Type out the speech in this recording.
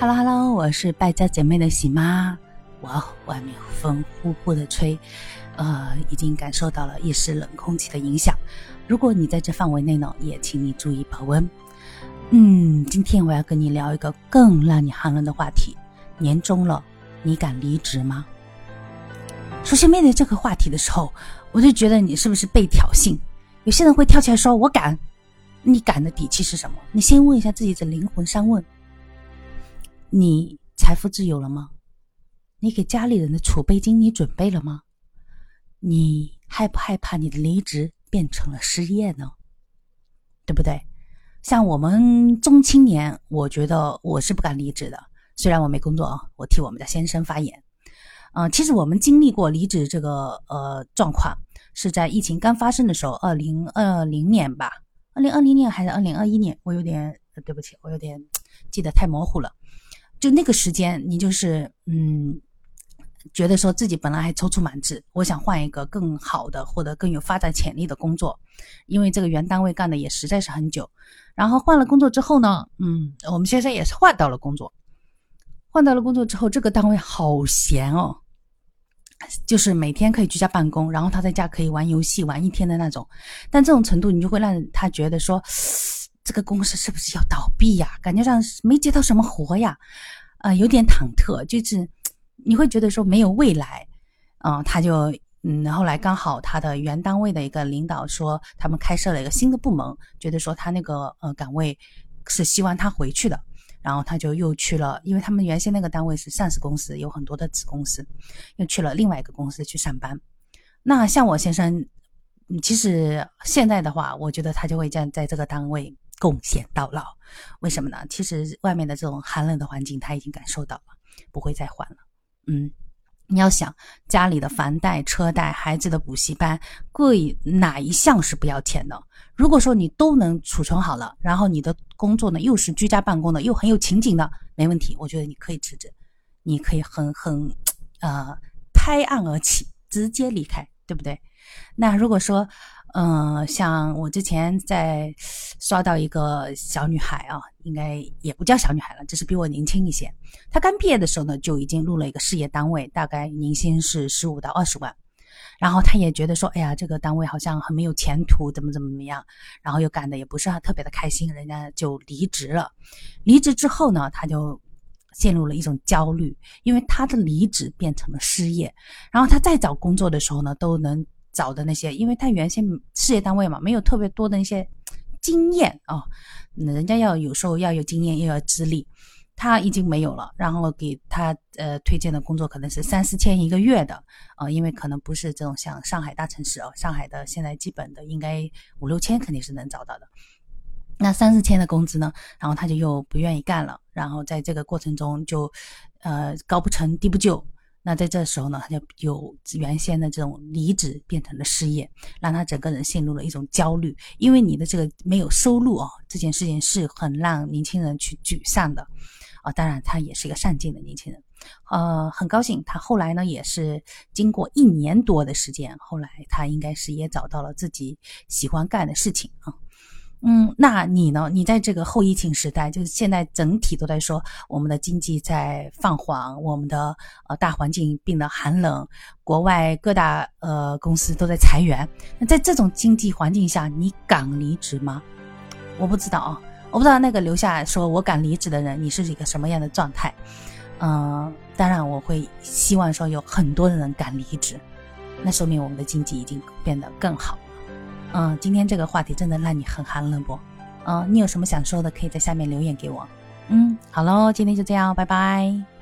Hello Hello，我是败家姐妹的喜妈。哇，外面风呼呼的吹，呃，已经感受到了一丝冷空气的影响。如果你在这范围内呢，也请你注意保温。嗯，今天我要跟你聊一个更让你寒冷的话题。年终了，你敢离职吗？首先面对这个话题的时候，我就觉得你是不是被挑衅？有些人会跳起来说：“我敢。”你敢的底气是什么？你先问一下自己的灵魂三问。你财富自由了吗？你给家里人的储备金你准备了吗？你害不害怕你的离职变成了失业呢？对不对？像我们中青年，我觉得我是不敢离职的。虽然我没工作啊，我替我们家先生发言。嗯，其实我们经历过离职这个呃状况，是在疫情刚发生的时候，二零二零年吧，二零二零年还是二零二一年？我有点对不起，我有点记得太模糊了。就那个时间，你就是嗯，觉得说自己本来还踌躇满志，我想换一个更好的或者更有发展潜力的工作，因为这个原单位干的也实在是很久。然后换了工作之后呢，嗯，我们先生也是换到了工作，换到了工作之后，这个单位好闲哦，就是每天可以居家办公，然后他在家可以玩游戏玩一天的那种。但这种程度，你就会让他觉得说。这个公司是不是要倒闭呀？感觉上没接到什么活呀，呃，有点忐忑，就是你会觉得说没有未来，嗯，他就嗯，后来刚好他的原单位的一个领导说他们开设了一个新的部门，觉得说他那个呃岗位是希望他回去的，然后他就又去了，因为他们原先那个单位是上市公司，有很多的子公司，又去了另外一个公司去上班。那像我先生，其实现在的话，我觉得他就会这样在这个单位。贡献到老，为什么呢？其实外面的这种寒冷的环境他已经感受到了，不会再换了。嗯，你要想家里的房贷、车贷、孩子的补习班，贵哪一项是不要钱的？如果说你都能储存好了，然后你的工作呢又是居家办公的，又很有情景的，没问题，我觉得你可以辞职，你可以很很呃拍案而起，直接离开，对不对？那如果说，嗯，像我之前在刷到一个小女孩啊，应该也不叫小女孩了，只是比我年轻一些。她刚毕业的时候呢，就已经入了一个事业单位，大概年薪是十五到二十万。然后她也觉得说，哎呀，这个单位好像很没有前途，怎么怎么怎么样。然后又干的也不是特别的开心，人家就离职了。离职之后呢，她就陷入了一种焦虑，因为她的离职变成了失业。然后她再找工作的时候呢，都能。找的那些，因为他原先事业单位嘛，没有特别多的那些经验啊，人家要有时候要有经验，又要资历，他已经没有了。然后给他呃推荐的工作可能是三四千一个月的啊，因为可能不是这种像上海大城市哦，上海的现在基本的应该五六千肯定是能找到的。那三四千的工资呢，然后他就又不愿意干了，然后在这个过程中就呃高不成低不就。那在这时候呢，他就有原先的这种离职变成了失业，让他整个人陷入了一种焦虑。因为你的这个没有收入啊，这件事情是很让年轻人去沮丧的啊。当然，他也是一个上进的年轻人，呃，很高兴他后来呢也是经过一年多的时间，后来他应该是也找到了自己喜欢干的事情啊。嗯，那你呢？你在这个后疫情时代，就是现在整体都在说我们的经济在放缓，我们的呃大环境变得寒冷，国外各大呃公司都在裁员。那在这种经济环境下，你敢离职吗？我不知道啊，我不知道那个留下说我敢离职的人，你是一个什么样的状态？嗯，当然我会希望说有很多的人敢离职，那说明我们的经济已经变得更好。嗯，今天这个话题真的让你很寒冷不？嗯，你有什么想说的，可以在下面留言给我。嗯，好喽，今天就这样，拜拜。